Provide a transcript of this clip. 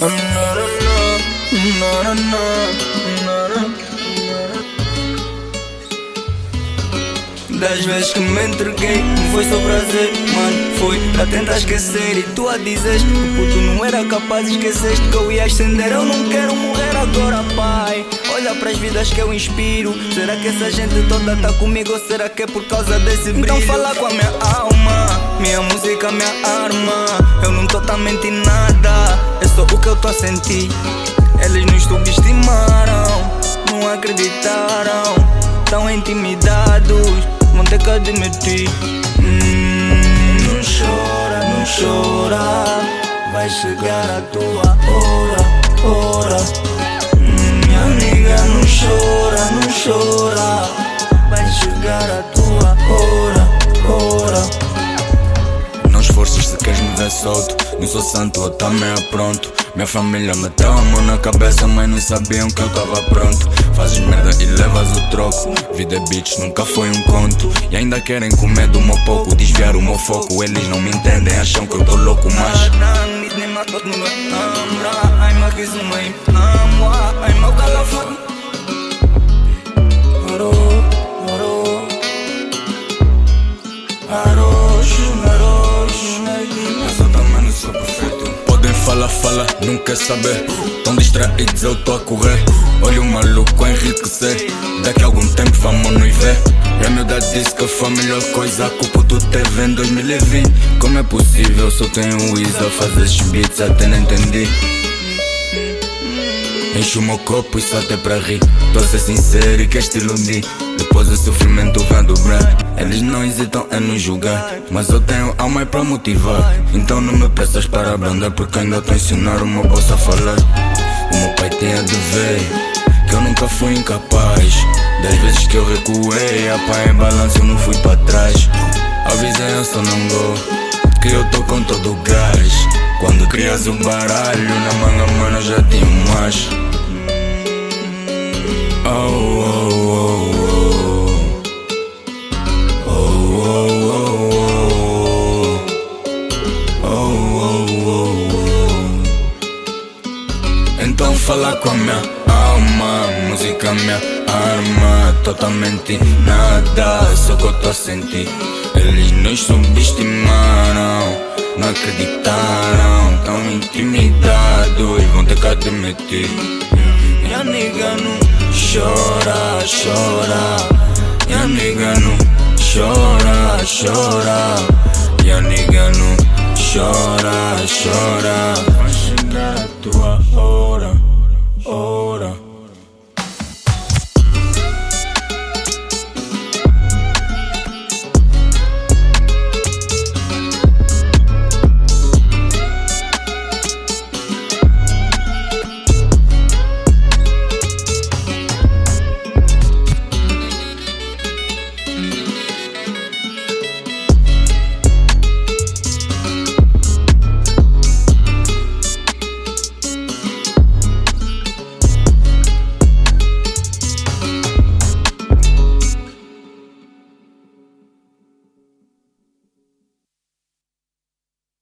Das vezes que me entreguei, não foi só prazer, mano. Foi pra tentar esquecer. E tu a dizes que puto não era capaz de esquecer que eu ia ascender. Eu não quero morrer agora, pai. Olha pras vidas que eu inspiro. Será que essa gente toda tá comigo? Ou será que é por causa desse brilho? Então fala com a minha alma. Minha música, minha arma. Eu não tô em nada. É só o que eu tô a sentir. Eles nos subestimaram, não acreditaram. Tão intimidados, vão ter que admitir. Hum, não chora, não chora. Vai chegar a tua hora, hora. Hum, minha amiga, não chora, não chora. Solto. Não sou santo, eu também é pronto. Minha família meteu a mão na cabeça, mas não sabiam que eu tava pronto. Fazes merda e levas o troco. Vida é bitch, nunca foi um conto. E ainda querem comer do meu pouco, desviar o meu foco. Eles não me entendem, acham que eu tô louco, mas. Aro, Falar, fala, não quer saber. Tão distraídos, eu tô a correr. Olha o maluco a enriquecer. Daqui a algum tempo vamos nos ver. E a humildade disse que foi a melhor coisa. A culpa tu teve em 2020. Como é possível? Só tenho o Wiz a fazer esses beats, até não entendi. Encho o meu copo e só até para rir. Tô a ser sincero e queres te iludir. Depois o sofrimento vem dobrar. Eles não hesitam em nos julgar. Mas eu tenho alma para motivar. Então não me peças para abrandar. Porque ainda tô a ensinar o meu bolso a falar. O meu pai tinha de ver que eu nunca fui incapaz. Das vezes que eu recuei, a pai em balanço eu não fui para trás. A vizinhança não go, que eu tô com todo o gás. Quando crias o baralho, na manga, mano, já tinha um Então fala com a minha alma, música minha arma, totalmente nada, só que eu tô a sentir. Eles nos subestimaram, não acreditaram, tão intimidados, vão ter que admitir. Minha nigga não chora, chora. Minha nigga não chora, chora. Minha nigga não chora, chora.